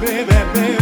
baby, baby.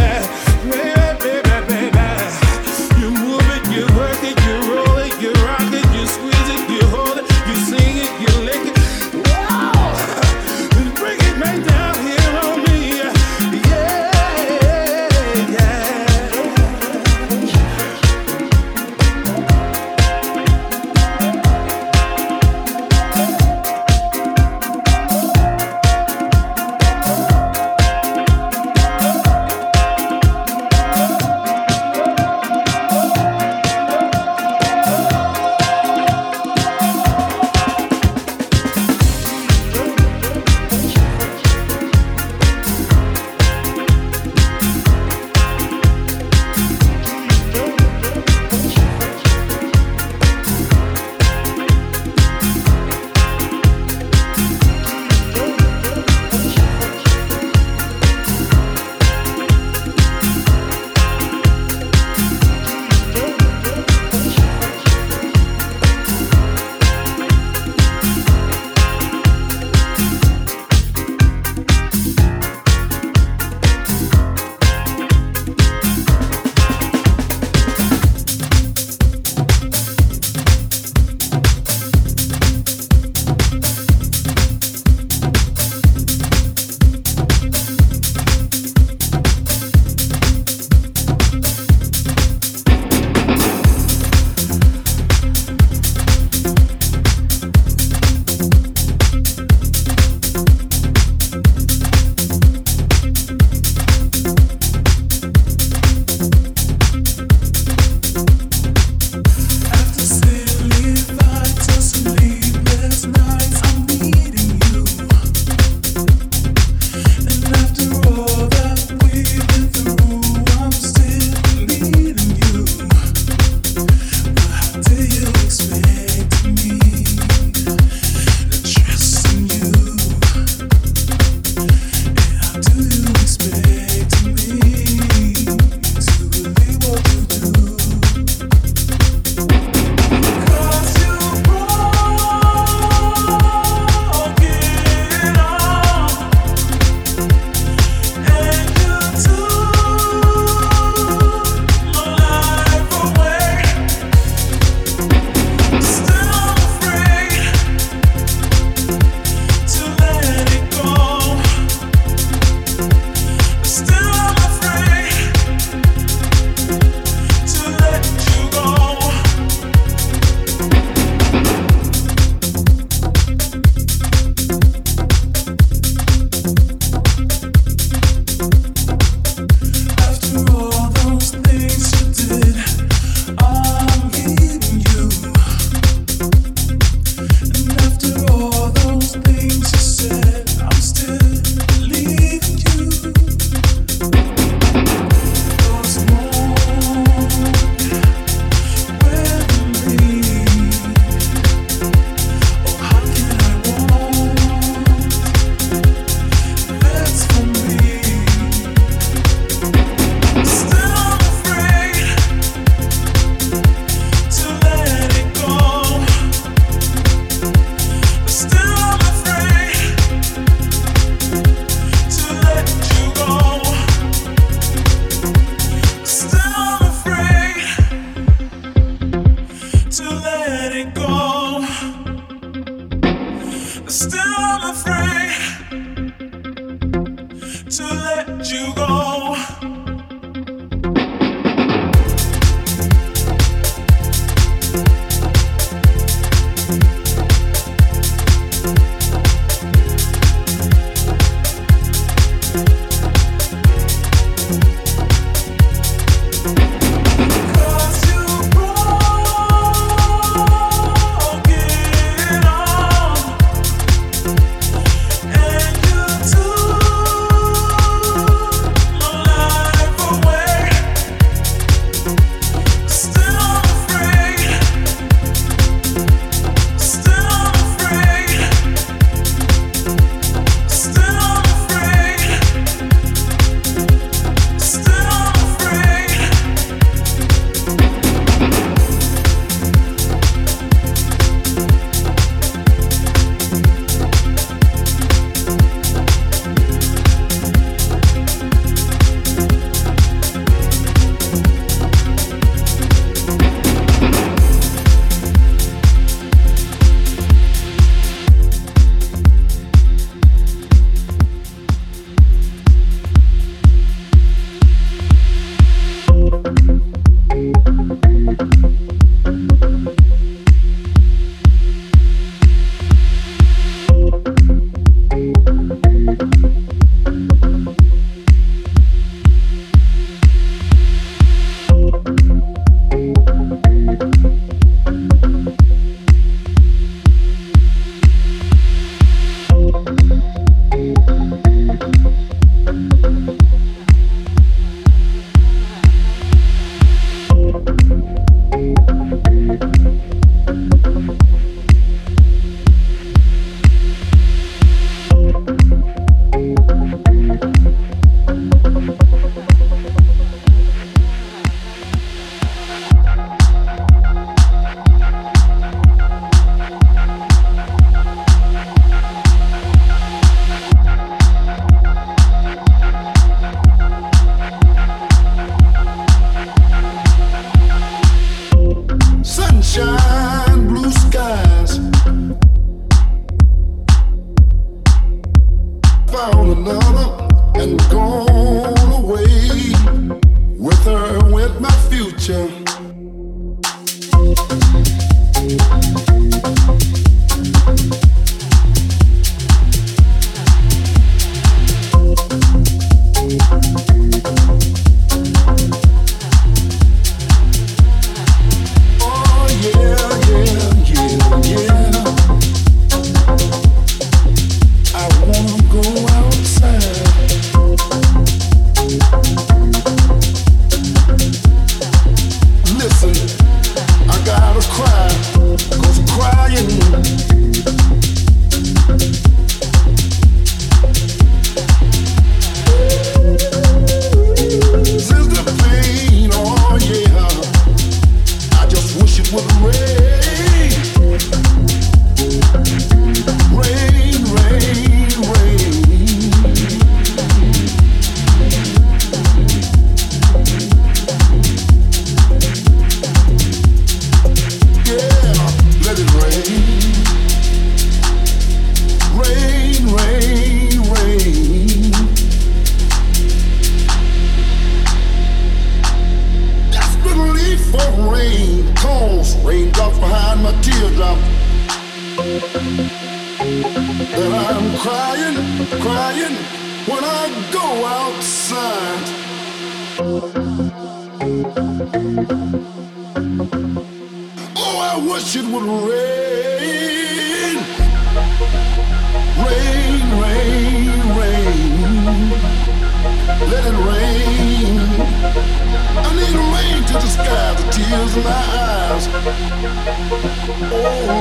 Thank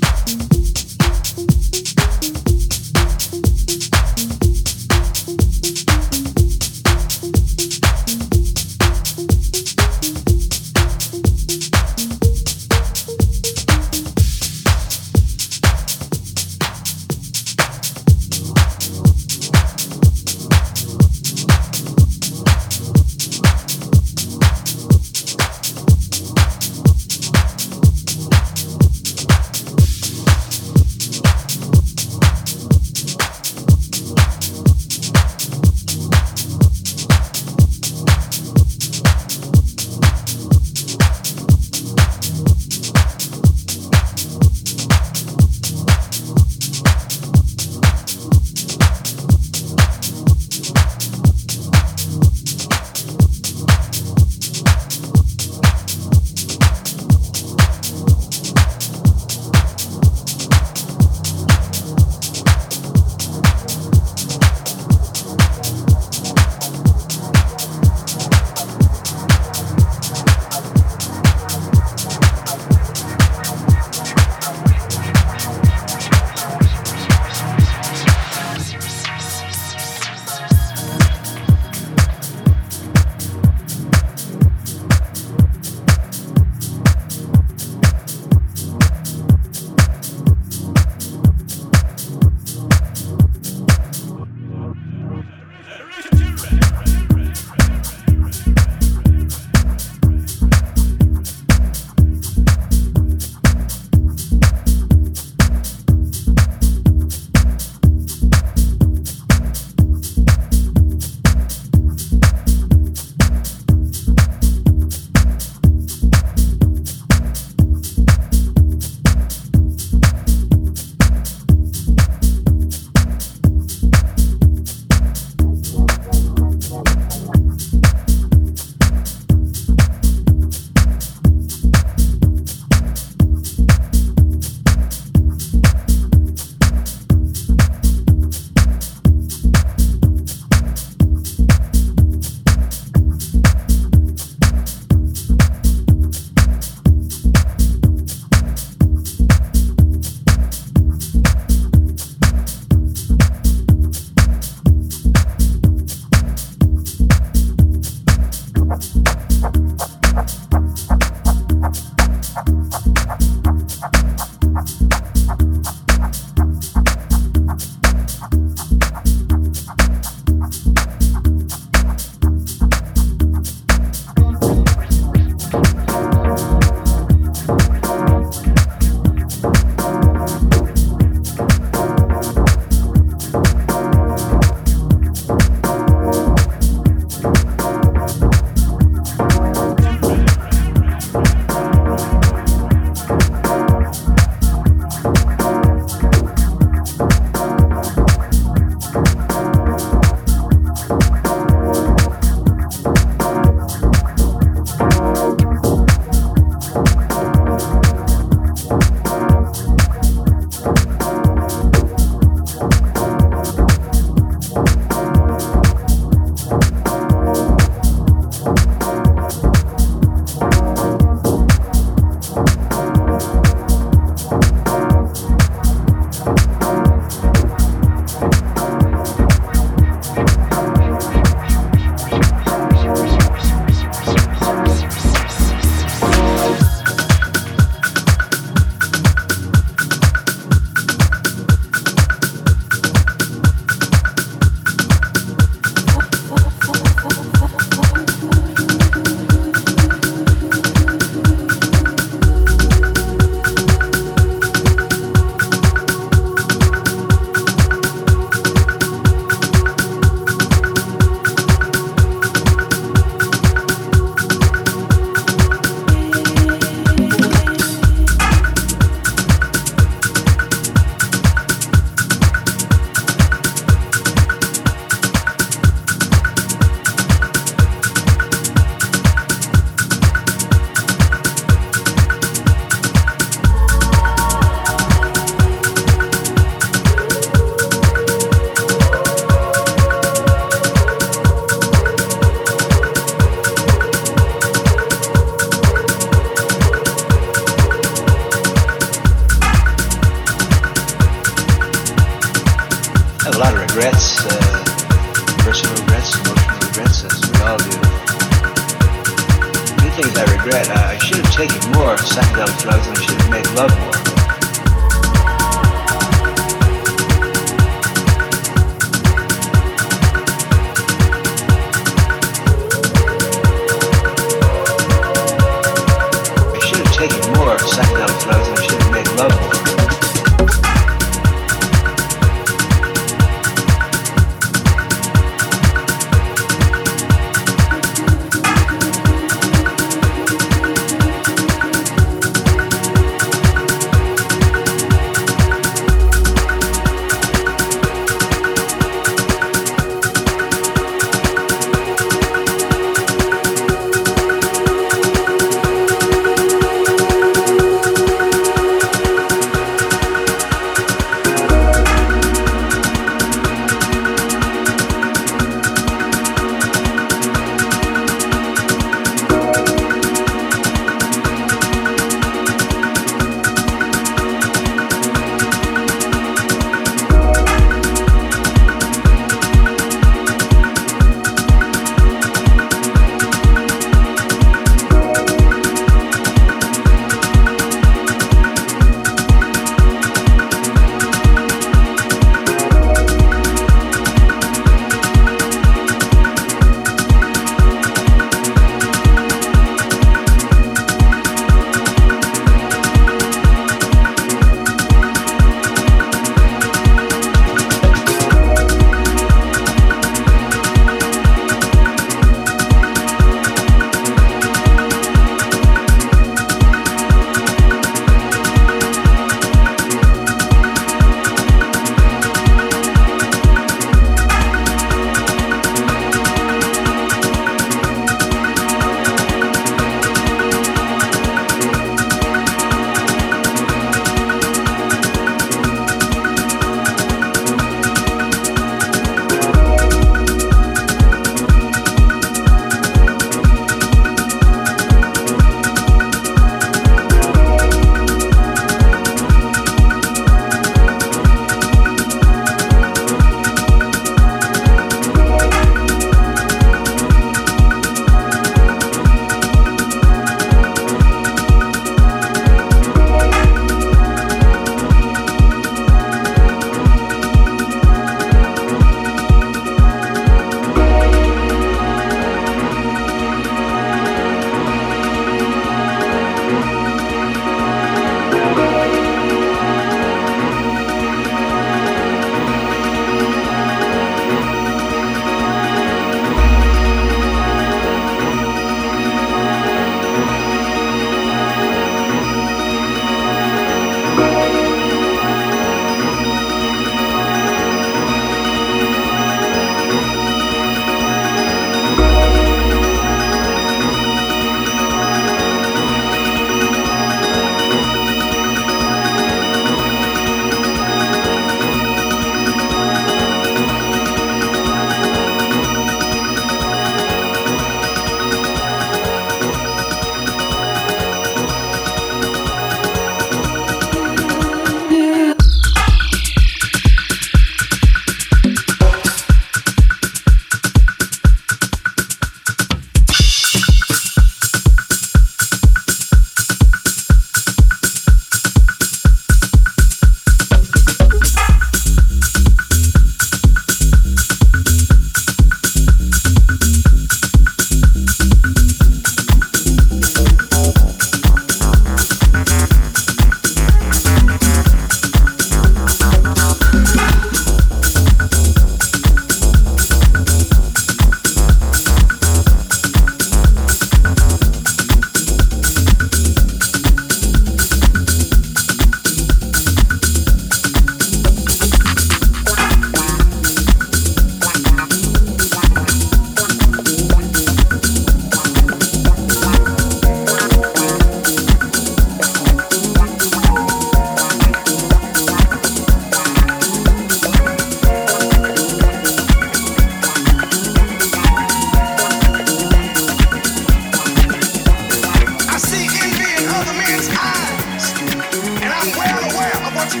They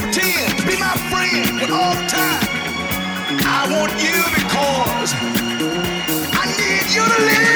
pretend be my friend but all the time. I want you because I need you to live.